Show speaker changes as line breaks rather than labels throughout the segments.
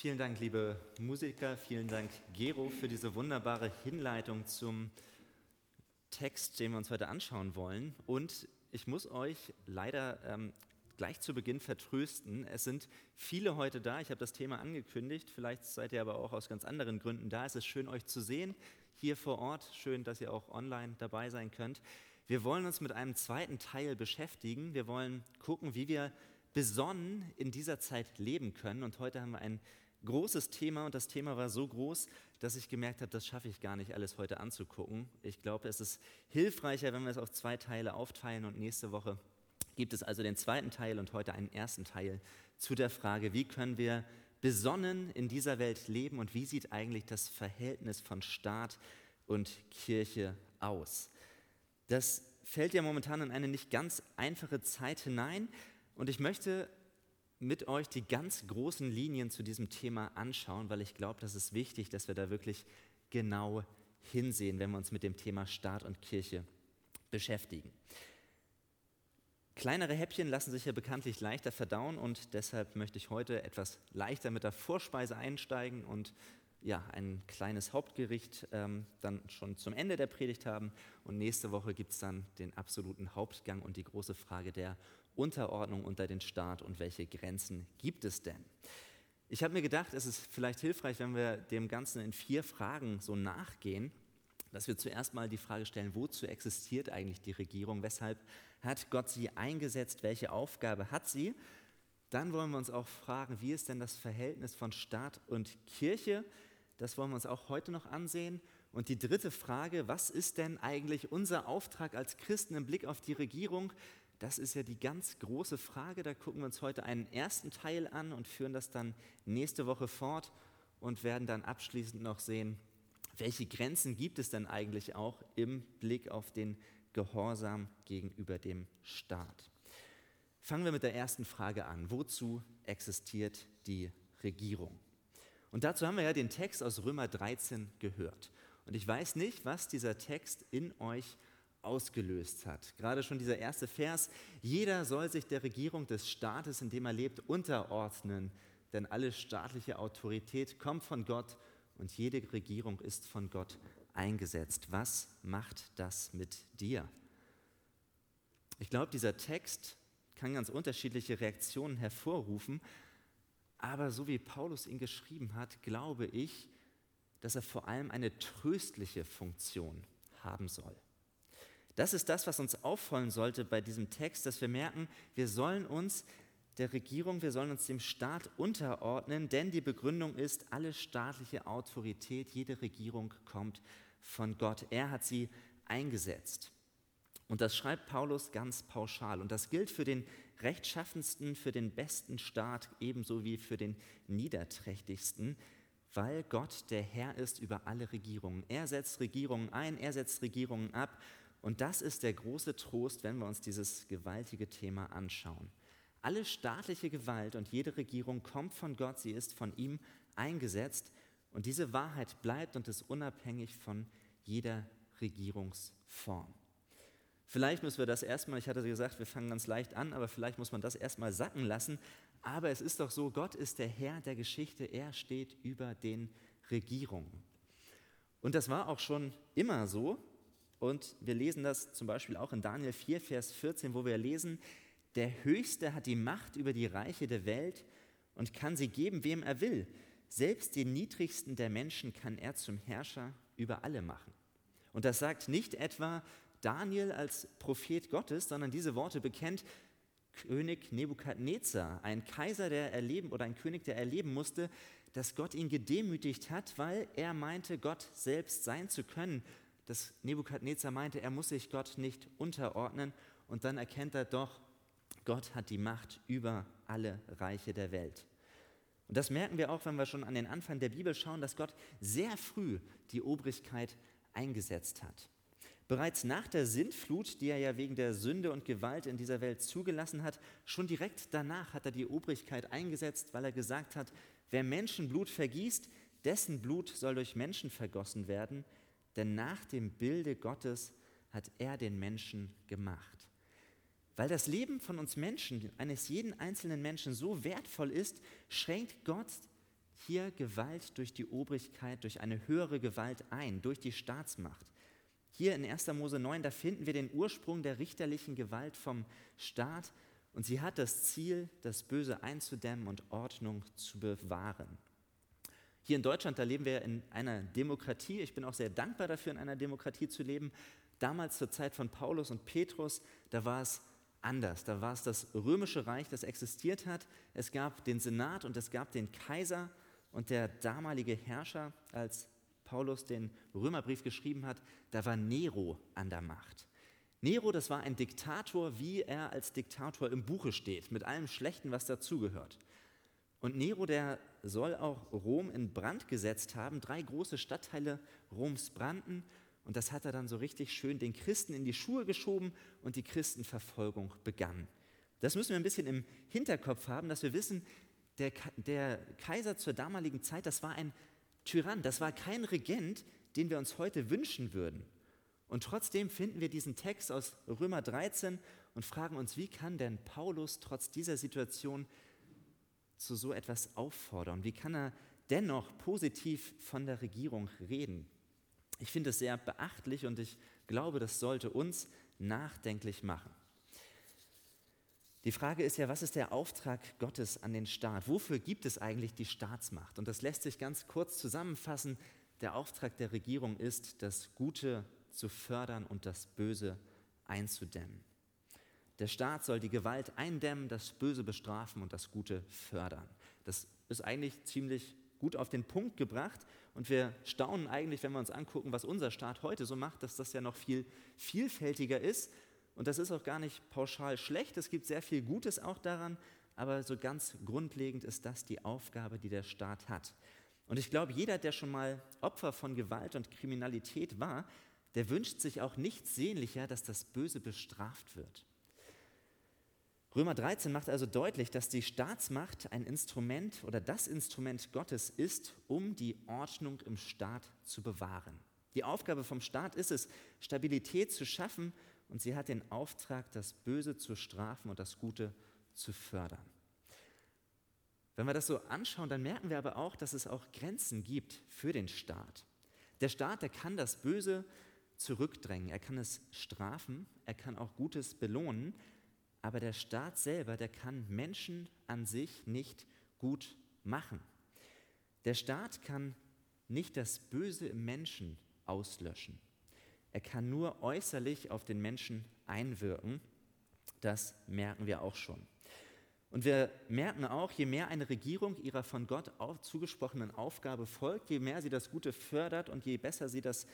Vielen Dank, liebe Musiker, vielen Dank, Gero, für diese wunderbare Hinleitung zum Text, den wir uns heute anschauen wollen. Und ich muss euch leider ähm, gleich zu Beginn vertrösten. Es sind viele heute da. Ich habe das Thema angekündigt. Vielleicht seid ihr aber auch aus ganz anderen Gründen da. Es ist schön, euch zu sehen hier vor Ort. Schön, dass ihr auch online dabei sein könnt. Wir wollen uns mit einem zweiten Teil beschäftigen. Wir wollen gucken, wie wir besonnen in dieser Zeit leben können. Und heute haben wir ein großes Thema und das Thema war so groß, dass ich gemerkt habe, das schaffe ich gar nicht alles heute anzugucken. Ich glaube, es ist hilfreicher, wenn wir es auf zwei Teile aufteilen und nächste Woche gibt es also den zweiten Teil und heute einen ersten Teil zu der Frage, wie können wir besonnen in dieser Welt leben und wie sieht eigentlich das Verhältnis von Staat und Kirche aus. Das fällt ja momentan in eine nicht ganz einfache Zeit hinein und ich möchte mit euch die ganz großen Linien zu diesem Thema anschauen, weil ich glaube, das ist wichtig, dass wir da wirklich genau hinsehen, wenn wir uns mit dem Thema Staat und Kirche beschäftigen. Kleinere Häppchen lassen sich ja bekanntlich leichter verdauen und deshalb möchte ich heute etwas leichter mit der Vorspeise einsteigen und ja, ein kleines Hauptgericht ähm, dann schon zum Ende der Predigt haben. Und nächste Woche gibt es dann den absoluten Hauptgang und die große Frage der Unterordnung unter den Staat und welche Grenzen gibt es denn? Ich habe mir gedacht, es ist vielleicht hilfreich, wenn wir dem Ganzen in vier Fragen so nachgehen, dass wir zuerst mal die Frage stellen, wozu existiert eigentlich die Regierung? Weshalb hat Gott sie eingesetzt? Welche Aufgabe hat sie? Dann wollen wir uns auch fragen, wie ist denn das Verhältnis von Staat und Kirche? Das wollen wir uns auch heute noch ansehen. Und die dritte Frage, was ist denn eigentlich unser Auftrag als Christen im Blick auf die Regierung? Das ist ja die ganz große Frage. Da gucken wir uns heute einen ersten Teil an und führen das dann nächste Woche fort und werden dann abschließend noch sehen, welche Grenzen gibt es denn eigentlich auch im Blick auf den Gehorsam gegenüber dem Staat. Fangen wir mit der ersten Frage an. Wozu existiert die Regierung? Und dazu haben wir ja den Text aus Römer 13 gehört. Und ich weiß nicht, was dieser Text in euch ausgelöst hat. Gerade schon dieser erste Vers, jeder soll sich der Regierung des Staates, in dem er lebt, unterordnen, denn alle staatliche Autorität kommt von Gott und jede Regierung ist von Gott eingesetzt. Was macht das mit dir? Ich glaube, dieser Text kann ganz unterschiedliche Reaktionen hervorrufen, aber so wie Paulus ihn geschrieben hat, glaube ich, dass er vor allem eine tröstliche Funktion haben soll. Das ist das, was uns auffallen sollte bei diesem Text, dass wir merken, wir sollen uns der Regierung, wir sollen uns dem Staat unterordnen, denn die Begründung ist, alle staatliche Autorität, jede Regierung kommt von Gott. Er hat sie eingesetzt. Und das schreibt Paulus ganz pauschal. Und das gilt für den rechtschaffensten, für den besten Staat ebenso wie für den niederträchtigsten, weil Gott der Herr ist über alle Regierungen. Er setzt Regierungen ein, er setzt Regierungen ab und das ist der große Trost, wenn wir uns dieses gewaltige Thema anschauen. Alle staatliche Gewalt und jede Regierung kommt von Gott, sie ist von ihm eingesetzt und diese Wahrheit bleibt und ist unabhängig von jeder Regierungsform. Vielleicht müssen wir das erstmal, ich hatte gesagt, wir fangen ganz leicht an, aber vielleicht muss man das erstmal sacken lassen. Aber es ist doch so, Gott ist der Herr der Geschichte, er steht über den Regierungen. Und das war auch schon immer so, und wir lesen das zum Beispiel auch in Daniel 4, Vers 14, wo wir lesen, der Höchste hat die Macht über die Reiche der Welt und kann sie geben, wem er will. Selbst den niedrigsten der Menschen kann er zum Herrscher über alle machen. Und das sagt nicht etwa Daniel als Prophet Gottes, sondern diese Worte bekennt König Nebukadnezar, ein Kaiser, der erleben oder ein König, der erleben musste, dass Gott ihn gedemütigt hat, weil er meinte, Gott selbst sein zu können dass Nebukadnezar meinte, er muss sich Gott nicht unterordnen und dann erkennt er doch, Gott hat die Macht über alle Reiche der Welt. Und das merken wir auch, wenn wir schon an den Anfang der Bibel schauen, dass Gott sehr früh die Obrigkeit eingesetzt hat. Bereits nach der Sintflut, die er ja wegen der Sünde und Gewalt in dieser Welt zugelassen hat, schon direkt danach hat er die Obrigkeit eingesetzt, weil er gesagt hat, wer Menschenblut vergießt, dessen Blut soll durch Menschen vergossen werden, denn nach dem Bilde Gottes hat er den Menschen gemacht. Weil das Leben von uns Menschen, eines jeden einzelnen Menschen so wertvoll ist, schränkt Gott hier Gewalt durch die Obrigkeit, durch eine höhere Gewalt ein, durch die Staatsmacht. Hier in 1. Mose 9, da finden wir den Ursprung der richterlichen Gewalt vom Staat und sie hat das Ziel, das Böse einzudämmen und Ordnung zu bewahren. Hier in Deutschland, da leben wir in einer Demokratie. Ich bin auch sehr dankbar dafür, in einer Demokratie zu leben. Damals zur Zeit von Paulus und Petrus, da war es anders. Da war es das römische Reich, das existiert hat. Es gab den Senat und es gab den Kaiser und der damalige Herrscher, als Paulus den Römerbrief geschrieben hat, da war Nero an der Macht. Nero, das war ein Diktator, wie er als Diktator im Buche steht, mit allem Schlechten, was dazugehört. Und Nero, der soll auch Rom in Brand gesetzt haben. Drei große Stadtteile Roms brannten und das hat er dann so richtig schön den Christen in die Schuhe geschoben und die Christenverfolgung begann. Das müssen wir ein bisschen im Hinterkopf haben, dass wir wissen, der, der Kaiser zur damaligen Zeit, das war ein Tyrann, das war kein Regent, den wir uns heute wünschen würden. Und trotzdem finden wir diesen Text aus Römer 13 und fragen uns, wie kann denn Paulus trotz dieser Situation zu so etwas auffordern? Wie kann er dennoch positiv von der Regierung reden? Ich finde es sehr beachtlich und ich glaube, das sollte uns nachdenklich machen. Die Frage ist ja, was ist der Auftrag Gottes an den Staat? Wofür gibt es eigentlich die Staatsmacht? Und das lässt sich ganz kurz zusammenfassen. Der Auftrag der Regierung ist, das Gute zu fördern und das Böse einzudämmen. Der Staat soll die Gewalt eindämmen, das Böse bestrafen und das Gute fördern. Das ist eigentlich ziemlich gut auf den Punkt gebracht. Und wir staunen eigentlich, wenn wir uns angucken, was unser Staat heute so macht, dass das ja noch viel vielfältiger ist. Und das ist auch gar nicht pauschal schlecht. Es gibt sehr viel Gutes auch daran. Aber so ganz grundlegend ist das die Aufgabe, die der Staat hat. Und ich glaube, jeder, der schon mal Opfer von Gewalt und Kriminalität war, der wünscht sich auch nichts sehnlicher, dass das Böse bestraft wird. Römer 13 macht also deutlich, dass die Staatsmacht ein Instrument oder das Instrument Gottes ist, um die Ordnung im Staat zu bewahren. Die Aufgabe vom Staat ist es, Stabilität zu schaffen und sie hat den Auftrag, das Böse zu strafen und das Gute zu fördern. Wenn wir das so anschauen, dann merken wir aber auch, dass es auch Grenzen gibt für den Staat. Der Staat, der kann das Böse zurückdrängen, er kann es strafen, er kann auch Gutes belohnen, aber der Staat selber, der kann Menschen an sich nicht gut machen. Der Staat kann nicht das Böse im Menschen auslöschen. Er kann nur äußerlich auf den Menschen einwirken. Das merken wir auch schon. Und wir merken auch, je mehr eine Regierung ihrer von Gott zugesprochenen Aufgabe folgt, je mehr sie das Gute fördert und je besser sie das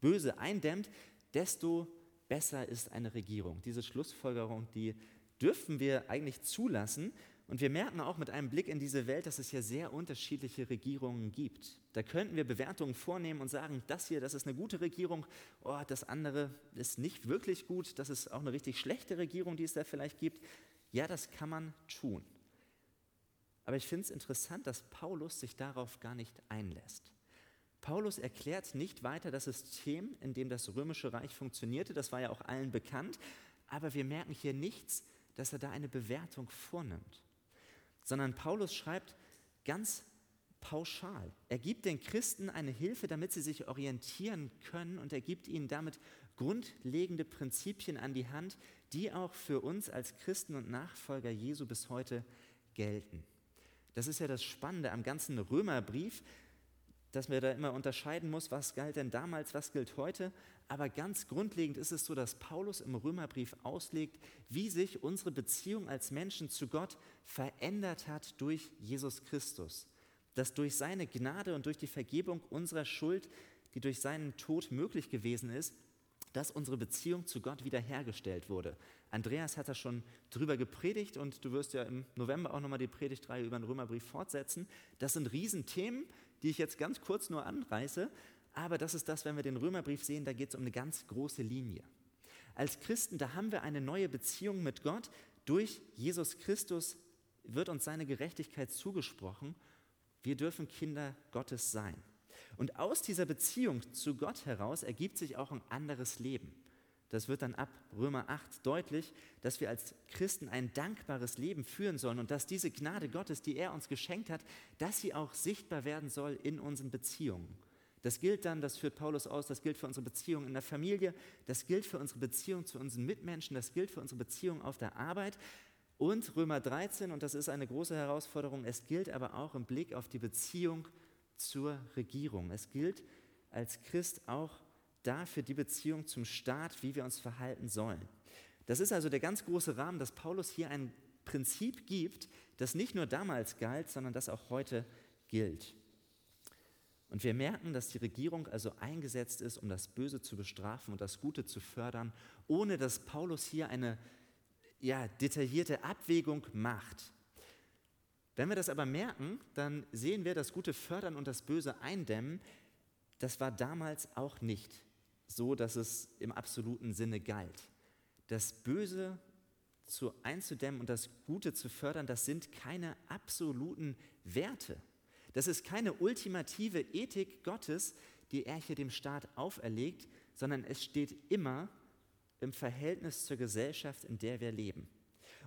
Böse eindämmt, desto besser ist eine Regierung. Diese Schlussfolgerung, die dürfen wir eigentlich zulassen. Und wir merken auch mit einem Blick in diese Welt, dass es ja sehr unterschiedliche Regierungen gibt. Da könnten wir Bewertungen vornehmen und sagen, das hier, das ist eine gute Regierung, oh, das andere ist nicht wirklich gut, das ist auch eine richtig schlechte Regierung, die es da vielleicht gibt. Ja, das kann man tun. Aber ich finde es interessant, dass Paulus sich darauf gar nicht einlässt. Paulus erklärt nicht weiter das System, in dem das römische Reich funktionierte, das war ja auch allen bekannt, aber wir merken hier nichts, dass er da eine Bewertung vornimmt, sondern Paulus schreibt ganz pauschal. Er gibt den Christen eine Hilfe, damit sie sich orientieren können und er gibt ihnen damit grundlegende Prinzipien an die Hand, die auch für uns als Christen und Nachfolger Jesu bis heute gelten. Das ist ja das Spannende am ganzen Römerbrief, dass man da immer unterscheiden muss, was galt denn damals, was gilt heute. Aber ganz grundlegend ist es so, dass Paulus im Römerbrief auslegt, wie sich unsere Beziehung als Menschen zu Gott verändert hat durch Jesus Christus. Dass durch seine Gnade und durch die Vergebung unserer Schuld, die durch seinen Tod möglich gewesen ist, dass unsere Beziehung zu Gott wiederhergestellt wurde. Andreas hat da schon drüber gepredigt und du wirst ja im November auch nochmal die Predigtreihe über den Römerbrief fortsetzen. Das sind Riesenthemen, die ich jetzt ganz kurz nur anreiße, aber das ist das, wenn wir den Römerbrief sehen, da geht es um eine ganz große Linie. Als Christen, da haben wir eine neue Beziehung mit Gott. Durch Jesus Christus wird uns seine Gerechtigkeit zugesprochen. Wir dürfen Kinder Gottes sein. Und aus dieser Beziehung zu Gott heraus ergibt sich auch ein anderes Leben. Das wird dann ab Römer 8 deutlich, dass wir als Christen ein dankbares Leben führen sollen und dass diese Gnade Gottes, die er uns geschenkt hat, dass sie auch sichtbar werden soll in unseren Beziehungen. Das gilt dann, das führt Paulus aus, das gilt für unsere Beziehung in der Familie, das gilt für unsere Beziehung zu unseren Mitmenschen, das gilt für unsere Beziehung auf der Arbeit. Und Römer 13, und das ist eine große Herausforderung, es gilt aber auch im Blick auf die Beziehung zur Regierung. Es gilt als Christ auch dafür die Beziehung zum Staat, wie wir uns verhalten sollen. Das ist also der ganz große Rahmen, dass Paulus hier ein Prinzip gibt, das nicht nur damals galt, sondern das auch heute gilt. Und wir merken, dass die Regierung also eingesetzt ist, um das Böse zu bestrafen und das Gute zu fördern, ohne dass Paulus hier eine ja, detaillierte Abwägung macht. Wenn wir das aber merken, dann sehen wir, das Gute fördern und das Böse eindämmen, das war damals auch nicht so, dass es im absoluten Sinne galt. Das Böse zu einzudämmen und das Gute zu fördern, das sind keine absoluten Werte. Das ist keine ultimative Ethik Gottes, die er hier dem Staat auferlegt, sondern es steht immer im Verhältnis zur Gesellschaft, in der wir leben.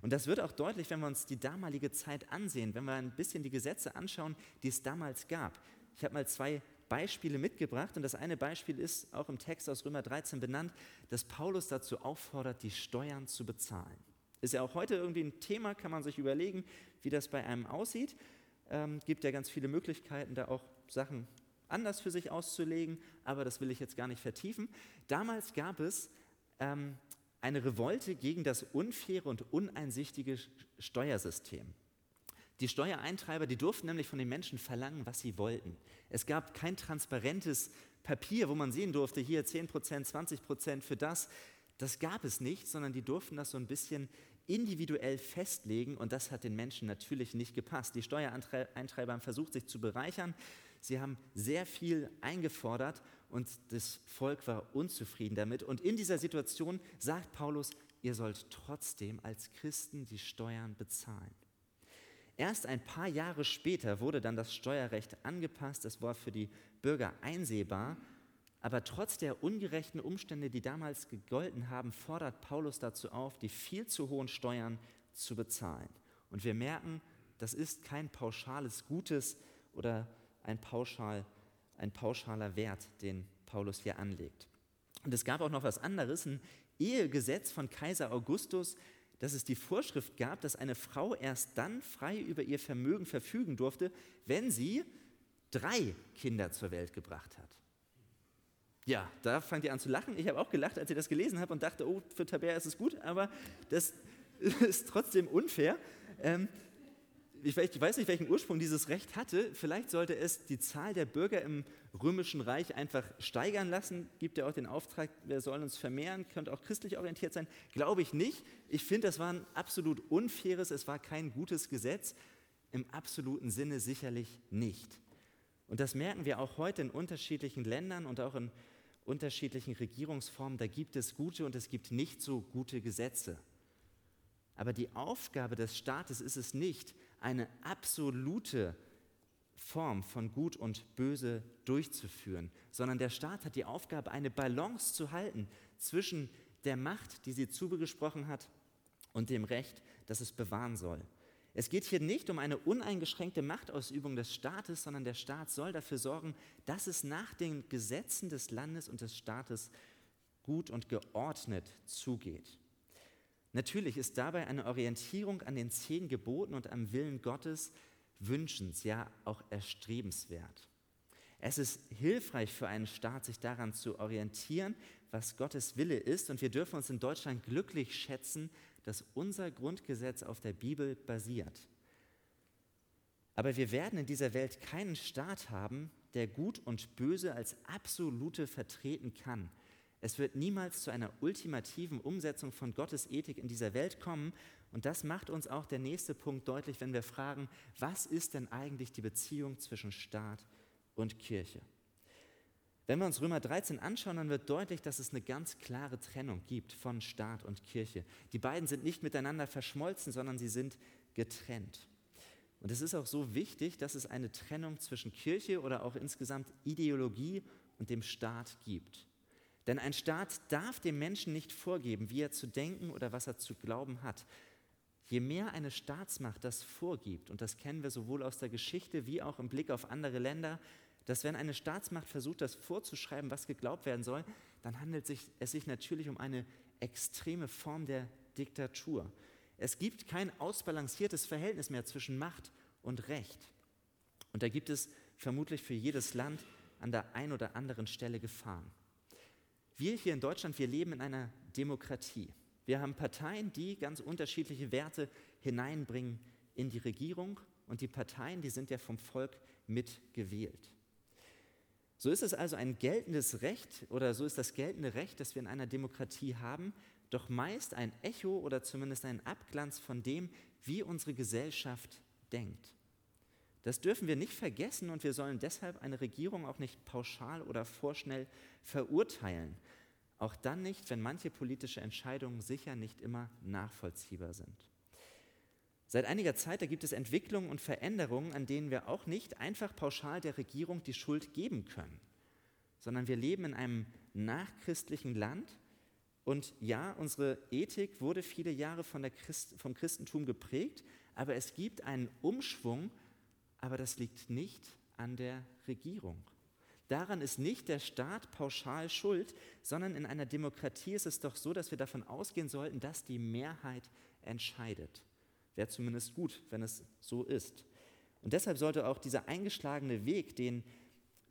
Und das wird auch deutlich, wenn wir uns die damalige Zeit ansehen, wenn wir ein bisschen die Gesetze anschauen, die es damals gab. Ich habe mal zwei Beispiele mitgebracht und das eine Beispiel ist auch im Text aus Römer 13 benannt, dass Paulus dazu auffordert, die Steuern zu bezahlen. Ist ja auch heute irgendwie ein Thema, kann man sich überlegen, wie das bei einem aussieht. Ähm, gibt ja ganz viele Möglichkeiten, da auch Sachen anders für sich auszulegen, aber das will ich jetzt gar nicht vertiefen. Damals gab es ähm, eine Revolte gegen das unfaire und uneinsichtige Steuersystem. Die Steuereintreiber, die durften nämlich von den Menschen verlangen, was sie wollten. Es gab kein transparentes Papier, wo man sehen durfte, hier 10% 20% für das. Das gab es nicht, sondern die durften das so ein bisschen individuell festlegen und das hat den Menschen natürlich nicht gepasst. Die Steuereintreiber haben versucht, sich zu bereichern. Sie haben sehr viel eingefordert und das Volk war unzufrieden damit. Und in dieser Situation sagt Paulus, ihr sollt trotzdem als Christen die Steuern bezahlen. Erst ein paar Jahre später wurde dann das Steuerrecht angepasst. Es war für die Bürger einsehbar. Aber trotz der ungerechten Umstände, die damals gegolten haben, fordert Paulus dazu auf, die viel zu hohen Steuern zu bezahlen. Und wir merken, das ist kein pauschales Gutes oder ein, pauschal, ein pauschaler Wert, den Paulus hier anlegt. Und es gab auch noch was anderes, ein Ehegesetz von Kaiser Augustus, dass es die Vorschrift gab, dass eine Frau erst dann frei über ihr Vermögen verfügen durfte, wenn sie drei Kinder zur Welt gebracht hat. Ja, da fangt ihr an zu lachen. Ich habe auch gelacht, als ich das gelesen habe und dachte, oh, für Tabea ist es gut, aber das ist trotzdem unfair. Ähm, ich weiß nicht, welchen Ursprung dieses Recht hatte. Vielleicht sollte es die Zahl der Bürger im Römischen Reich einfach steigern lassen. Gibt ja auch den Auftrag, wir sollen uns vermehren, könnte auch christlich orientiert sein. Glaube ich nicht. Ich finde, das war ein absolut unfaires, es war kein gutes Gesetz. Im absoluten Sinne sicherlich nicht. Und das merken wir auch heute in unterschiedlichen Ländern und auch in unterschiedlichen Regierungsformen. Da gibt es gute und es gibt nicht so gute Gesetze. Aber die Aufgabe des Staates ist es nicht, eine absolute Form von Gut und Böse durchzuführen, sondern der Staat hat die Aufgabe, eine Balance zu halten zwischen der Macht, die sie zugesprochen hat, und dem Recht, das es bewahren soll. Es geht hier nicht um eine uneingeschränkte Machtausübung des Staates, sondern der Staat soll dafür sorgen, dass es nach den Gesetzen des Landes und des Staates gut und geordnet zugeht. Natürlich ist dabei eine Orientierung an den zehn Geboten und am Willen Gottes wünschens, ja auch erstrebenswert. Es ist hilfreich für einen Staat, sich daran zu orientieren, was Gottes Wille ist. Und wir dürfen uns in Deutschland glücklich schätzen, dass unser Grundgesetz auf der Bibel basiert. Aber wir werden in dieser Welt keinen Staat haben, der Gut und Böse als absolute vertreten kann. Es wird niemals zu einer ultimativen Umsetzung von Gottes Ethik in dieser Welt kommen. Und das macht uns auch der nächste Punkt deutlich, wenn wir fragen, was ist denn eigentlich die Beziehung zwischen Staat und Kirche? Wenn wir uns Römer 13 anschauen, dann wird deutlich, dass es eine ganz klare Trennung gibt von Staat und Kirche. Die beiden sind nicht miteinander verschmolzen, sondern sie sind getrennt. Und es ist auch so wichtig, dass es eine Trennung zwischen Kirche oder auch insgesamt Ideologie und dem Staat gibt. Denn ein Staat darf dem Menschen nicht vorgeben, wie er zu denken oder was er zu glauben hat. Je mehr eine Staatsmacht das vorgibt, und das kennen wir sowohl aus der Geschichte wie auch im Blick auf andere Länder, dass wenn eine Staatsmacht versucht, das vorzuschreiben, was geglaubt werden soll, dann handelt es sich natürlich um eine extreme Form der Diktatur. Es gibt kein ausbalanciertes Verhältnis mehr zwischen Macht und Recht. Und da gibt es vermutlich für jedes Land an der einen oder anderen Stelle Gefahren. Wir hier in Deutschland, wir leben in einer Demokratie. Wir haben Parteien, die ganz unterschiedliche Werte hineinbringen in die Regierung und die Parteien, die sind ja vom Volk mitgewählt. So ist es also ein geltendes Recht oder so ist das geltende Recht, das wir in einer Demokratie haben, doch meist ein Echo oder zumindest ein Abglanz von dem, wie unsere Gesellschaft denkt. Das dürfen wir nicht vergessen und wir sollen deshalb eine Regierung auch nicht pauschal oder vorschnell verurteilen. Auch dann nicht, wenn manche politische Entscheidungen sicher nicht immer nachvollziehbar sind. Seit einiger Zeit gibt es Entwicklungen und Veränderungen, an denen wir auch nicht einfach pauschal der Regierung die Schuld geben können, sondern wir leben in einem nachchristlichen Land und ja, unsere Ethik wurde viele Jahre von Christ, vom Christentum geprägt, aber es gibt einen Umschwung, aber das liegt nicht an der Regierung. Daran ist nicht der Staat pauschal schuld, sondern in einer Demokratie ist es doch so, dass wir davon ausgehen sollten, dass die Mehrheit entscheidet. Wäre zumindest gut, wenn es so ist. Und deshalb sollte auch dieser eingeschlagene Weg, den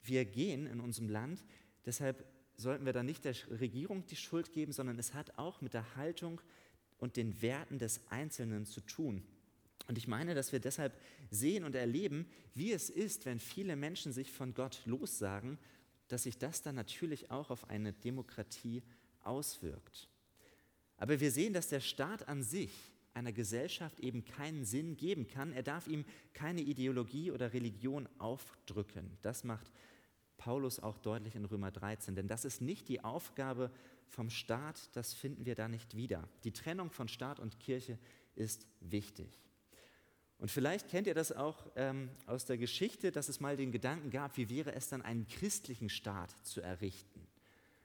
wir gehen in unserem Land, deshalb sollten wir da nicht der Regierung die Schuld geben, sondern es hat auch mit der Haltung und den Werten des Einzelnen zu tun. Und ich meine, dass wir deshalb sehen und erleben, wie es ist, wenn viele Menschen sich von Gott lossagen, dass sich das dann natürlich auch auf eine Demokratie auswirkt. Aber wir sehen, dass der Staat an sich einer Gesellschaft eben keinen Sinn geben kann. Er darf ihm keine Ideologie oder Religion aufdrücken. Das macht Paulus auch deutlich in Römer 13. Denn das ist nicht die Aufgabe vom Staat, das finden wir da nicht wieder. Die Trennung von Staat und Kirche ist wichtig. Und vielleicht kennt ihr das auch ähm, aus der Geschichte, dass es mal den Gedanken gab, wie wäre es dann, einen christlichen Staat zu errichten.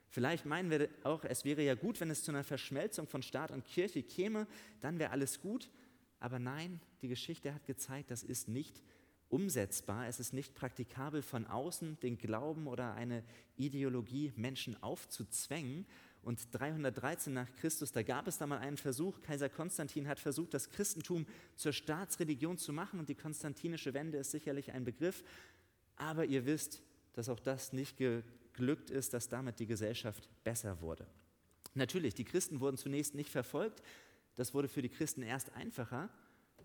Vielleicht meinen wir auch, es wäre ja gut, wenn es zu einer Verschmelzung von Staat und Kirche käme, dann wäre alles gut. Aber nein, die Geschichte hat gezeigt, das ist nicht umsetzbar, es ist nicht praktikabel von außen den Glauben oder eine Ideologie Menschen aufzuzwängen. Und 313 nach Christus, da gab es da mal einen Versuch, Kaiser Konstantin hat versucht, das Christentum zur Staatsreligion zu machen und die konstantinische Wende ist sicherlich ein Begriff. Aber ihr wisst, dass auch das nicht geglückt ist, dass damit die Gesellschaft besser wurde. Natürlich, die Christen wurden zunächst nicht verfolgt, das wurde für die Christen erst einfacher,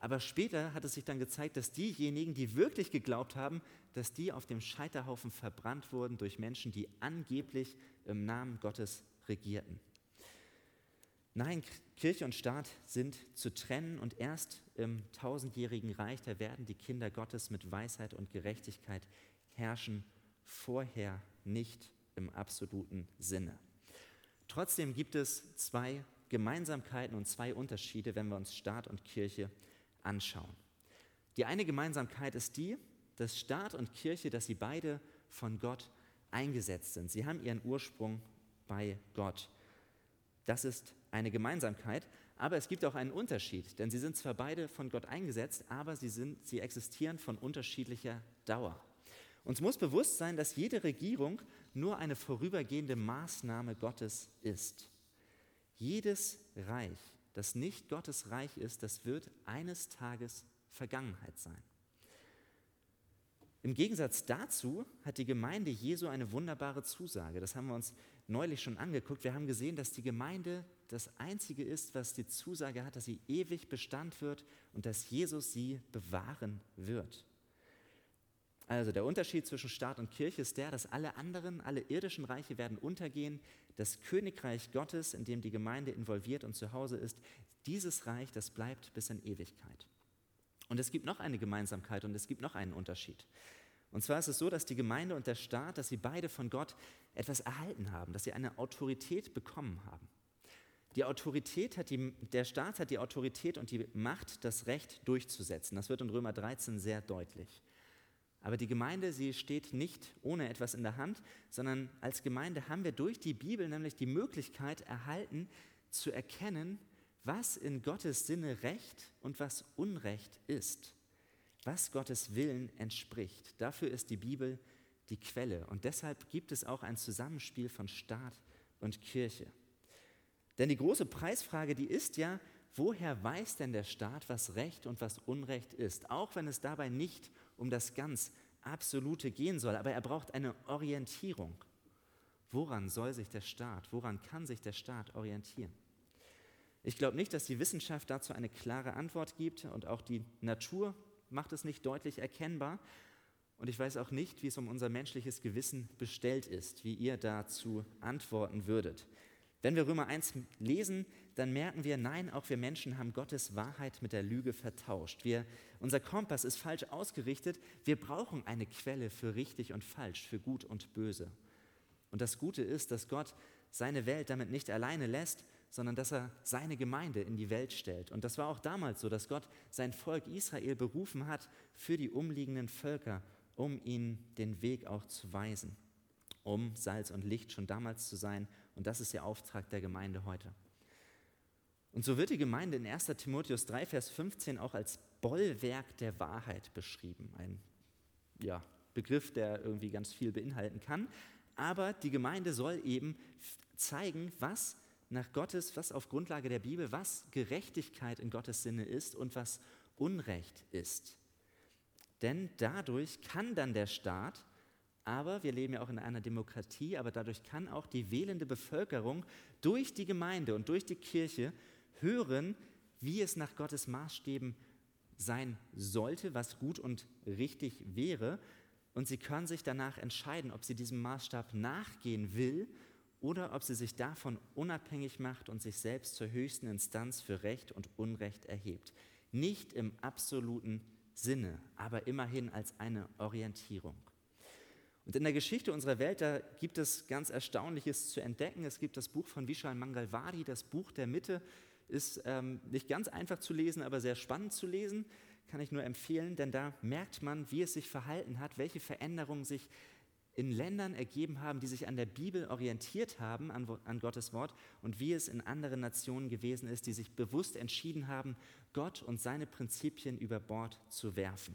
aber später hat es sich dann gezeigt, dass diejenigen, die wirklich geglaubt haben, dass die auf dem Scheiterhaufen verbrannt wurden durch Menschen, die angeblich im Namen Gottes regierten. Nein, Kirche und Staat sind zu trennen und erst im tausendjährigen Reich, da werden die Kinder Gottes mit Weisheit und Gerechtigkeit herrschen, vorher nicht im absoluten Sinne. Trotzdem gibt es zwei Gemeinsamkeiten und zwei Unterschiede, wenn wir uns Staat und Kirche anschauen. Die eine Gemeinsamkeit ist die, dass Staat und Kirche, dass sie beide von Gott eingesetzt sind. Sie haben ihren Ursprung bei Gott. Das ist eine Gemeinsamkeit, aber es gibt auch einen Unterschied, denn sie sind zwar beide von Gott eingesetzt, aber sie, sind, sie existieren von unterschiedlicher Dauer. Uns muss bewusst sein, dass jede Regierung nur eine vorübergehende Maßnahme Gottes ist. Jedes Reich, das nicht Gottes Reich ist, das wird eines Tages Vergangenheit sein. Im Gegensatz dazu hat die Gemeinde Jesu eine wunderbare Zusage. Das haben wir uns neulich schon angeguckt. Wir haben gesehen, dass die Gemeinde das Einzige ist, was die Zusage hat, dass sie ewig Bestand wird und dass Jesus sie bewahren wird. Also der Unterschied zwischen Staat und Kirche ist der, dass alle anderen, alle irdischen Reiche werden untergehen. Das Königreich Gottes, in dem die Gemeinde involviert und zu Hause ist, dieses Reich, das bleibt bis in Ewigkeit. Und es gibt noch eine Gemeinsamkeit und es gibt noch einen Unterschied. Und zwar ist es so, dass die Gemeinde und der Staat, dass sie beide von Gott etwas erhalten haben, dass sie eine Autorität bekommen haben. Die Autorität hat die, der Staat hat die Autorität und die Macht, das Recht durchzusetzen. Das wird in Römer 13 sehr deutlich. Aber die Gemeinde, sie steht nicht ohne etwas in der Hand, sondern als Gemeinde haben wir durch die Bibel nämlich die Möglichkeit erhalten, zu erkennen, was in Gottes Sinne Recht und was Unrecht ist, was Gottes Willen entspricht. Dafür ist die Bibel die Quelle. Und deshalb gibt es auch ein Zusammenspiel von Staat und Kirche. Denn die große Preisfrage, die ist ja, woher weiß denn der Staat, was Recht und was Unrecht ist? Auch wenn es dabei nicht um das ganz Absolute gehen soll, aber er braucht eine Orientierung. Woran soll sich der Staat, woran kann sich der Staat orientieren? Ich glaube nicht, dass die Wissenschaft dazu eine klare Antwort gibt und auch die Natur macht es nicht deutlich erkennbar. Und ich weiß auch nicht, wie es um unser menschliches Gewissen bestellt ist, wie ihr dazu antworten würdet. Wenn wir Römer 1 lesen, dann merken wir, nein, auch wir Menschen haben Gottes Wahrheit mit der Lüge vertauscht. Wir, unser Kompass ist falsch ausgerichtet. Wir brauchen eine Quelle für richtig und falsch, für gut und böse. Und das Gute ist, dass Gott seine Welt damit nicht alleine lässt, sondern dass er seine Gemeinde in die Welt stellt. Und das war auch damals so, dass Gott sein Volk Israel berufen hat für die umliegenden Völker, um ihnen den Weg auch zu weisen, um Salz und Licht schon damals zu sein und das ist der Auftrag der Gemeinde heute. Und so wird die Gemeinde in 1 Timotheus 3, Vers 15 auch als Bollwerk der Wahrheit beschrieben. Ein ja, Begriff, der irgendwie ganz viel beinhalten kann. Aber die Gemeinde soll eben zeigen, was nach Gottes, was auf Grundlage der Bibel, was Gerechtigkeit in Gottes Sinne ist und was Unrecht ist. Denn dadurch kann dann der Staat aber wir leben ja auch in einer Demokratie, aber dadurch kann auch die wählende Bevölkerung durch die Gemeinde und durch die Kirche hören, wie es nach Gottes Maßstäben sein sollte, was gut und richtig wäre. Und sie können sich danach entscheiden, ob sie diesem Maßstab nachgehen will oder ob sie sich davon unabhängig macht und sich selbst zur höchsten Instanz für Recht und Unrecht erhebt. Nicht im absoluten Sinne, aber immerhin als eine Orientierung. Und in der Geschichte unserer Welt, da gibt es ganz Erstaunliches zu entdecken. Es gibt das Buch von Vishal Mangalwadi, das Buch der Mitte, ist ähm, nicht ganz einfach zu lesen, aber sehr spannend zu lesen, kann ich nur empfehlen, denn da merkt man, wie es sich verhalten hat, welche Veränderungen sich in Ländern ergeben haben, die sich an der Bibel orientiert haben, an, an Gottes Wort, und wie es in anderen Nationen gewesen ist, die sich bewusst entschieden haben, Gott und seine Prinzipien über Bord zu werfen.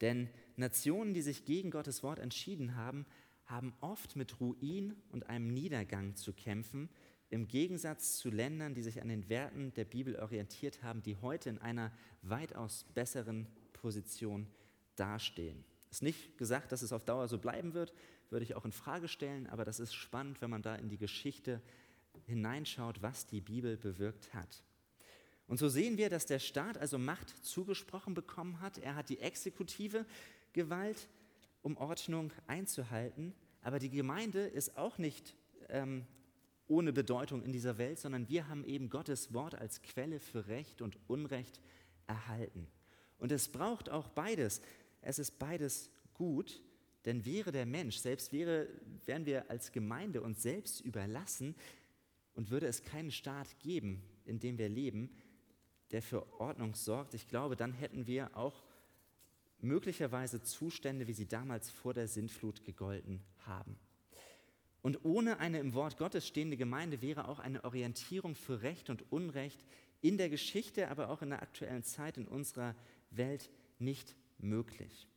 Denn Nationen, die sich gegen Gottes Wort entschieden haben, haben oft mit Ruin und einem Niedergang zu kämpfen, im Gegensatz zu Ländern, die sich an den Werten der Bibel orientiert haben, die heute in einer weitaus besseren Position dastehen. Ist nicht gesagt, dass es auf Dauer so bleiben wird, würde ich auch in Frage stellen, aber das ist spannend, wenn man da in die Geschichte hineinschaut, was die Bibel bewirkt hat. Und so sehen wir, dass der Staat also Macht zugesprochen bekommen hat. Er hat die exekutive Gewalt, um Ordnung einzuhalten. Aber die Gemeinde ist auch nicht ähm, ohne Bedeutung in dieser Welt, sondern wir haben eben Gottes Wort als Quelle für Recht und Unrecht erhalten. Und es braucht auch beides. Es ist beides gut, denn wäre der Mensch, selbst wäre, wären wir als Gemeinde uns selbst überlassen und würde es keinen Staat geben, in dem wir leben, der für Ordnung sorgt, ich glaube, dann hätten wir auch möglicherweise Zustände, wie sie damals vor der Sintflut gegolten haben. Und ohne eine im Wort Gottes stehende Gemeinde wäre auch eine Orientierung für Recht und Unrecht in der Geschichte, aber auch in der aktuellen Zeit in unserer Welt nicht möglich.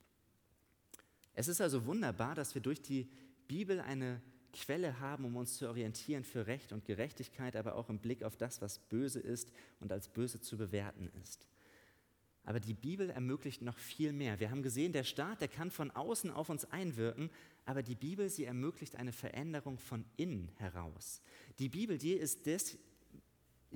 Es ist also wunderbar, dass wir durch die Bibel eine Quelle haben, um uns zu orientieren für Recht und Gerechtigkeit, aber auch im Blick auf das, was böse ist und als böse zu bewerten ist. Aber die Bibel ermöglicht noch viel mehr. Wir haben gesehen, der Staat, der kann von außen auf uns einwirken, aber die Bibel, sie ermöglicht eine Veränderung von innen heraus. Die Bibel, die ist das,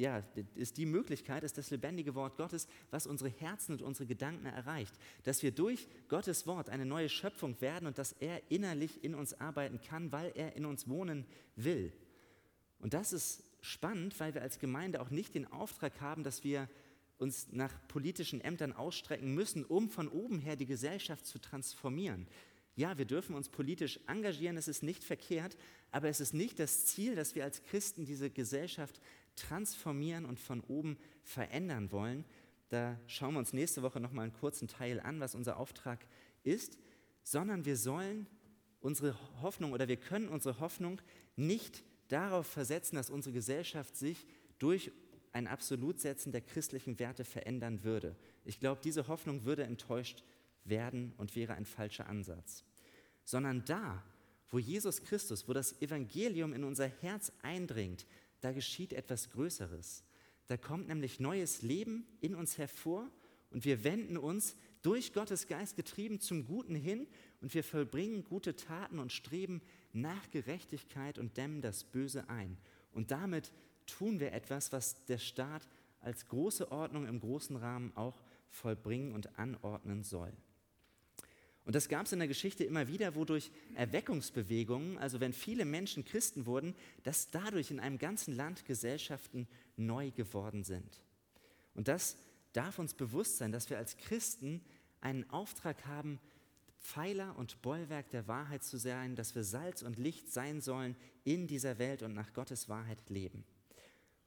ja, ist die Möglichkeit, ist das lebendige Wort Gottes, was unsere Herzen und unsere Gedanken erreicht. Dass wir durch Gottes Wort eine neue Schöpfung werden und dass er innerlich in uns arbeiten kann, weil er in uns wohnen will. Und das ist spannend, weil wir als Gemeinde auch nicht den Auftrag haben, dass wir uns nach politischen Ämtern ausstrecken müssen, um von oben her die Gesellschaft zu transformieren. Ja, wir dürfen uns politisch engagieren, es ist nicht verkehrt, aber es ist nicht das Ziel, dass wir als Christen diese Gesellschaft transformieren und von oben verändern wollen. Da schauen wir uns nächste Woche noch mal einen kurzen Teil an, was unser Auftrag ist, sondern wir sollen unsere Hoffnung oder wir können unsere Hoffnung nicht darauf versetzen, dass unsere Gesellschaft sich durch ein Absolutsetzen der christlichen Werte verändern würde. Ich glaube, diese Hoffnung würde enttäuscht werden und wäre ein falscher Ansatz. Sondern da, wo Jesus Christus, wo das Evangelium in unser Herz eindringt, da geschieht etwas Größeres. Da kommt nämlich neues Leben in uns hervor und wir wenden uns durch Gottes Geist getrieben zum Guten hin und wir vollbringen gute Taten und streben nach Gerechtigkeit und dämmen das Böse ein. Und damit tun wir etwas, was der Staat als große Ordnung im großen Rahmen auch vollbringen und anordnen soll. Und das gab es in der Geschichte immer wieder, wodurch Erweckungsbewegungen, also wenn viele Menschen Christen wurden, dass dadurch in einem ganzen Land Gesellschaften neu geworden sind. Und das darf uns bewusst sein, dass wir als Christen einen Auftrag haben, Pfeiler und Bollwerk der Wahrheit zu sein, dass wir Salz und Licht sein sollen in dieser Welt und nach Gottes Wahrheit leben.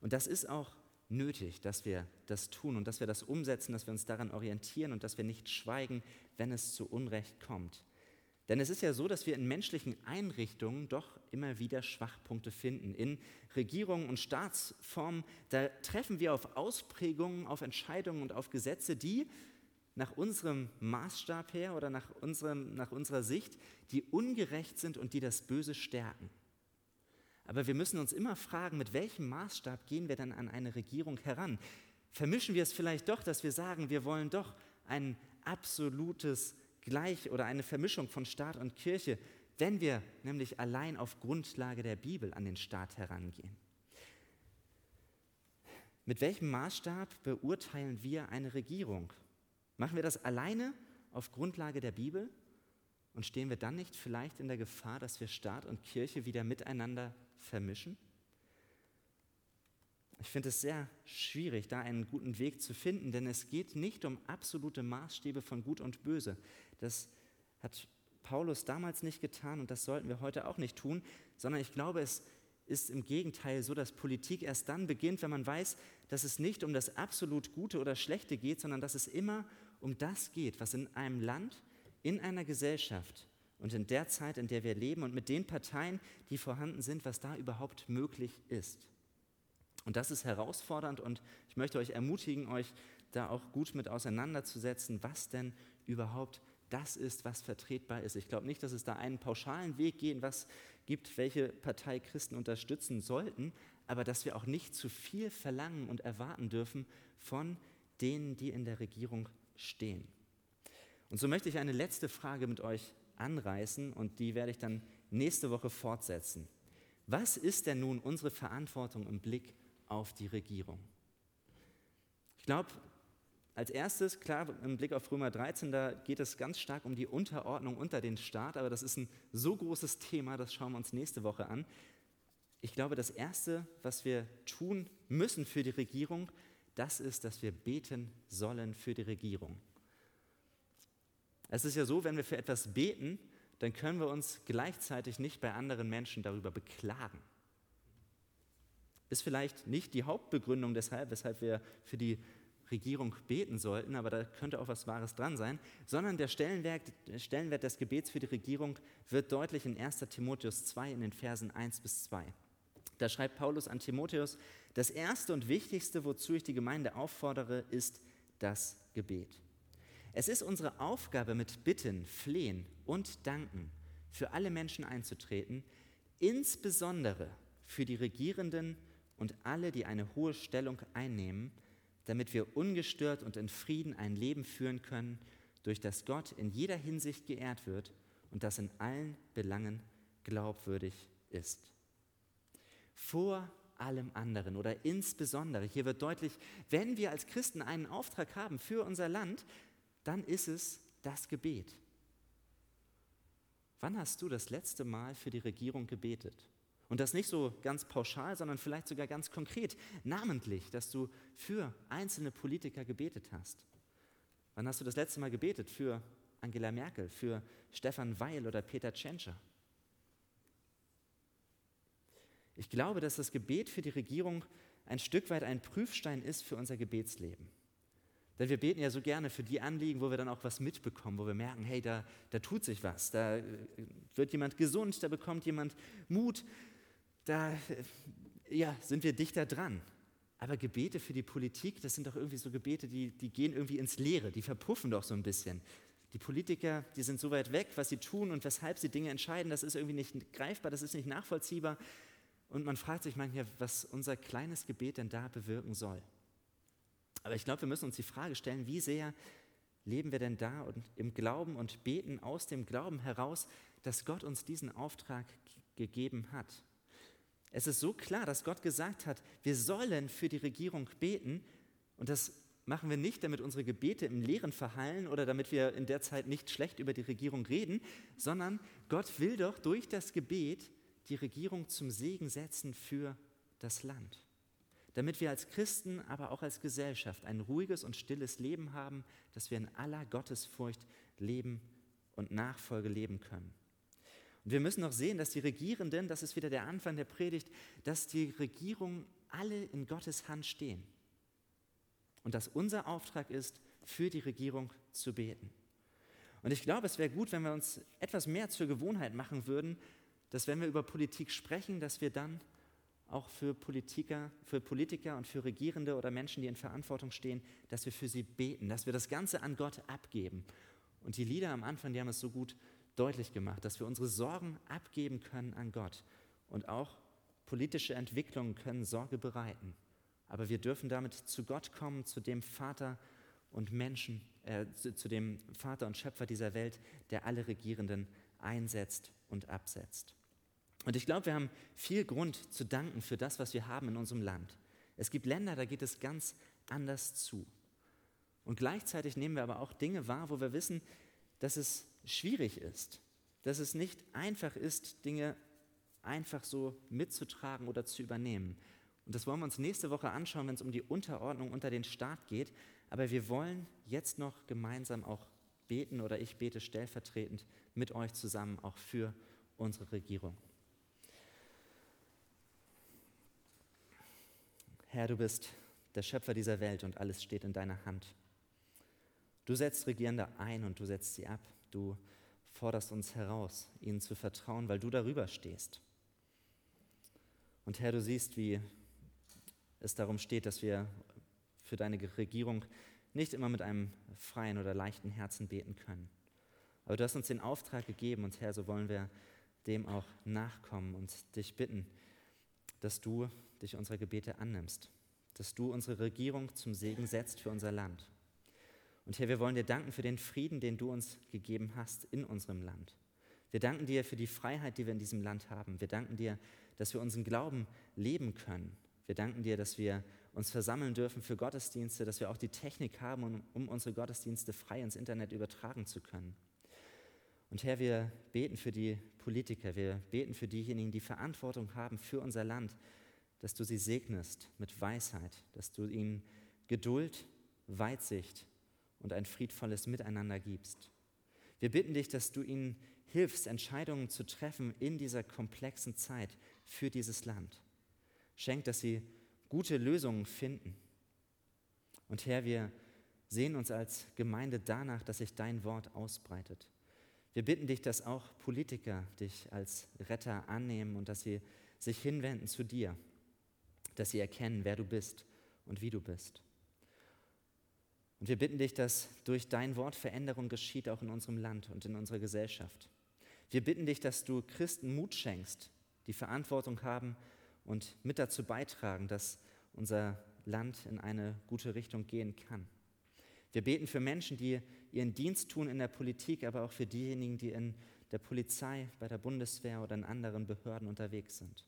Und das ist auch nötig, dass wir das tun und dass wir das umsetzen, dass wir uns daran orientieren und dass wir nicht schweigen, wenn es zu Unrecht kommt. Denn es ist ja so, dass wir in menschlichen Einrichtungen doch immer wieder Schwachpunkte finden. In Regierungen und Staatsformen, da treffen wir auf Ausprägungen, auf Entscheidungen und auf Gesetze, die nach unserem Maßstab her oder nach, unserem, nach unserer Sicht, die ungerecht sind und die das Böse stärken. Aber wir müssen uns immer fragen, mit welchem Maßstab gehen wir dann an eine Regierung heran? Vermischen wir es vielleicht doch, dass wir sagen, wir wollen doch ein absolutes Gleich oder eine Vermischung von Staat und Kirche, wenn wir nämlich allein auf Grundlage der Bibel an den Staat herangehen. Mit welchem Maßstab beurteilen wir eine Regierung? Machen wir das alleine auf Grundlage der Bibel? Und stehen wir dann nicht vielleicht in der Gefahr, dass wir Staat und Kirche wieder miteinander vermischen? Ich finde es sehr schwierig, da einen guten Weg zu finden, denn es geht nicht um absolute Maßstäbe von Gut und Böse. Das hat Paulus damals nicht getan und das sollten wir heute auch nicht tun, sondern ich glaube, es ist im Gegenteil so, dass Politik erst dann beginnt, wenn man weiß, dass es nicht um das absolut Gute oder Schlechte geht, sondern dass es immer um das geht, was in einem Land, in einer Gesellschaft und in der Zeit, in der wir leben und mit den Parteien, die vorhanden sind, was da überhaupt möglich ist. Und das ist herausfordernd und ich möchte euch ermutigen, euch da auch gut mit auseinanderzusetzen, was denn überhaupt das ist, was vertretbar ist. Ich glaube nicht, dass es da einen pauschalen Weg gehen, was gibt, welche Partei Christen unterstützen sollten, aber dass wir auch nicht zu viel verlangen und erwarten dürfen von denen, die in der Regierung stehen. Und so möchte ich eine letzte Frage mit euch anreißen und die werde ich dann nächste Woche fortsetzen. Was ist denn nun unsere Verantwortung im Blick auf die Regierung? Ich glaube, als erstes, klar, im Blick auf Römer 13, da geht es ganz stark um die Unterordnung unter den Staat, aber das ist ein so großes Thema, das schauen wir uns nächste Woche an. Ich glaube, das Erste, was wir tun müssen für die Regierung, das ist, dass wir beten sollen für die Regierung. Es ist ja so, wenn wir für etwas beten, dann können wir uns gleichzeitig nicht bei anderen Menschen darüber beklagen. Ist vielleicht nicht die Hauptbegründung deshalb, weshalb wir für die Regierung beten sollten, aber da könnte auch was Wahres dran sein, sondern der Stellenwert, der Stellenwert des Gebets für die Regierung wird deutlich in 1 Timotheus 2 in den Versen 1 bis 2. Da schreibt Paulus an Timotheus, das Erste und Wichtigste, wozu ich die Gemeinde auffordere, ist das Gebet. Es ist unsere Aufgabe, mit Bitten, Flehen und Danken für alle Menschen einzutreten, insbesondere für die Regierenden und alle, die eine hohe Stellung einnehmen, damit wir ungestört und in Frieden ein Leben führen können, durch das Gott in jeder Hinsicht geehrt wird und das in allen Belangen glaubwürdig ist. Vor allem anderen oder insbesondere, hier wird deutlich, wenn wir als Christen einen Auftrag haben für unser Land, dann ist es das Gebet. Wann hast du das letzte Mal für die Regierung gebetet? Und das nicht so ganz pauschal, sondern vielleicht sogar ganz konkret, namentlich, dass du für einzelne Politiker gebetet hast. Wann hast du das letzte Mal gebetet für Angela Merkel, für Stefan Weil oder Peter Tschentscher? Ich glaube, dass das Gebet für die Regierung ein Stück weit ein Prüfstein ist für unser Gebetsleben. Denn wir beten ja so gerne für die Anliegen, wo wir dann auch was mitbekommen, wo wir merken, hey, da, da tut sich was, da äh, wird jemand gesund, da bekommt jemand Mut, da äh, ja, sind wir dichter dran. Aber Gebete für die Politik, das sind doch irgendwie so Gebete, die, die gehen irgendwie ins Leere, die verpuffen doch so ein bisschen. Die Politiker, die sind so weit weg, was sie tun und weshalb sie Dinge entscheiden, das ist irgendwie nicht greifbar, das ist nicht nachvollziehbar. Und man fragt sich manchmal, was unser kleines Gebet denn da bewirken soll. Aber ich glaube, wir müssen uns die Frage stellen, wie sehr leben wir denn da und im Glauben und beten aus dem Glauben heraus, dass Gott uns diesen Auftrag gegeben hat. Es ist so klar, dass Gott gesagt hat, wir sollen für die Regierung beten und das machen wir nicht, damit unsere Gebete im Leeren verhallen oder damit wir in der Zeit nicht schlecht über die Regierung reden, sondern Gott will doch durch das Gebet die Regierung zum Segen setzen für das Land damit wir als Christen, aber auch als Gesellschaft ein ruhiges und stilles Leben haben, dass wir in aller Gottesfurcht leben und Nachfolge leben können. Und wir müssen noch sehen, dass die Regierenden, das ist wieder der Anfang der Predigt, dass die Regierungen alle in Gottes Hand stehen. Und dass unser Auftrag ist, für die Regierung zu beten. Und ich glaube, es wäre gut, wenn wir uns etwas mehr zur Gewohnheit machen würden, dass wenn wir über Politik sprechen, dass wir dann auch für Politiker, für Politiker und für Regierende oder Menschen, die in Verantwortung stehen, dass wir für sie beten, dass wir das Ganze an Gott abgeben. Und die Lieder am Anfang, die haben es so gut deutlich gemacht, dass wir unsere Sorgen abgeben können an Gott. Und auch politische Entwicklungen können Sorge bereiten. Aber wir dürfen damit zu Gott kommen, zu dem Vater und Menschen, äh, zu, zu dem Vater und Schöpfer dieser Welt, der alle Regierenden einsetzt und absetzt. Und ich glaube, wir haben viel Grund zu danken für das, was wir haben in unserem Land. Es gibt Länder, da geht es ganz anders zu. Und gleichzeitig nehmen wir aber auch Dinge wahr, wo wir wissen, dass es schwierig ist, dass es nicht einfach ist, Dinge einfach so mitzutragen oder zu übernehmen. Und das wollen wir uns nächste Woche anschauen, wenn es um die Unterordnung unter den Staat geht. Aber wir wollen jetzt noch gemeinsam auch beten oder ich bete stellvertretend mit euch zusammen auch für unsere Regierung. Herr, du bist der Schöpfer dieser Welt und alles steht in deiner Hand. Du setzt Regierende ein und du setzt sie ab. Du forderst uns heraus, ihnen zu vertrauen, weil du darüber stehst. Und Herr, du siehst, wie es darum steht, dass wir für deine Regierung nicht immer mit einem freien oder leichten Herzen beten können. Aber du hast uns den Auftrag gegeben und Herr, so wollen wir dem auch nachkommen und dich bitten, dass du dich unserer Gebete annimmst, dass du unsere Regierung zum Segen setzt für unser Land. Und Herr, wir wollen dir danken für den Frieden, den du uns gegeben hast in unserem Land. Wir danken dir für die Freiheit, die wir in diesem Land haben. Wir danken dir, dass wir unseren Glauben leben können. Wir danken dir, dass wir uns versammeln dürfen für Gottesdienste, dass wir auch die Technik haben, um, unsere Gottesdienste frei ins Internet übertragen zu können. Und Herr, wir beten für die Politiker, wir beten für diejenigen, die Verantwortung haben für unser Land, dass du sie segnest mit Weisheit, dass du ihnen Geduld, Weitsicht und ein friedvolles Miteinander gibst. Wir bitten dich, dass du ihnen hilfst, Entscheidungen zu treffen in dieser komplexen Zeit für dieses Land. Schenk, dass sie gute Lösungen finden. Und Herr, wir sehen uns als Gemeinde danach, dass sich dein Wort ausbreitet. Wir bitten dich, dass auch Politiker dich als Retter annehmen und dass sie sich hinwenden zu dir dass sie erkennen, wer du bist und wie du bist. Und wir bitten dich, dass durch dein Wort Veränderung geschieht, auch in unserem Land und in unserer Gesellschaft. Wir bitten dich, dass du Christen Mut schenkst, die Verantwortung haben und mit dazu beitragen, dass unser Land in eine gute Richtung gehen kann. Wir beten für Menschen, die ihren Dienst tun in der Politik, aber auch für diejenigen, die in der Polizei, bei der Bundeswehr oder in anderen Behörden unterwegs sind.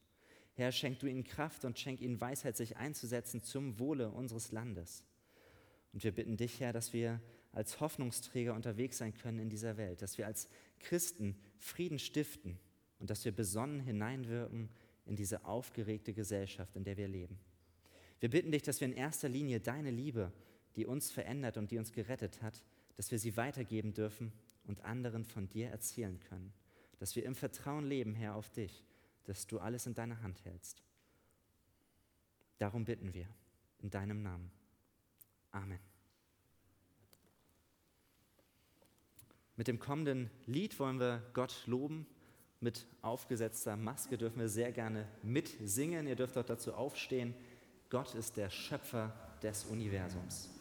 Herr, schenk du ihnen Kraft und schenk ihnen Weisheit, sich einzusetzen zum Wohle unseres Landes. Und wir bitten dich, Herr, dass wir als Hoffnungsträger unterwegs sein können in dieser Welt, dass wir als Christen Frieden stiften und dass wir besonnen hineinwirken in diese aufgeregte Gesellschaft, in der wir leben. Wir bitten dich, dass wir in erster Linie deine Liebe, die uns verändert und die uns gerettet hat, dass wir sie weitergeben dürfen und anderen von dir erzählen können. Dass wir im Vertrauen leben, Herr, auf dich dass du alles in deiner Hand hältst. Darum bitten wir in deinem Namen. Amen. Mit dem kommenden Lied wollen wir Gott loben. Mit aufgesetzter Maske dürfen wir sehr gerne mitsingen. Ihr dürft auch dazu aufstehen. Gott ist der Schöpfer des Universums.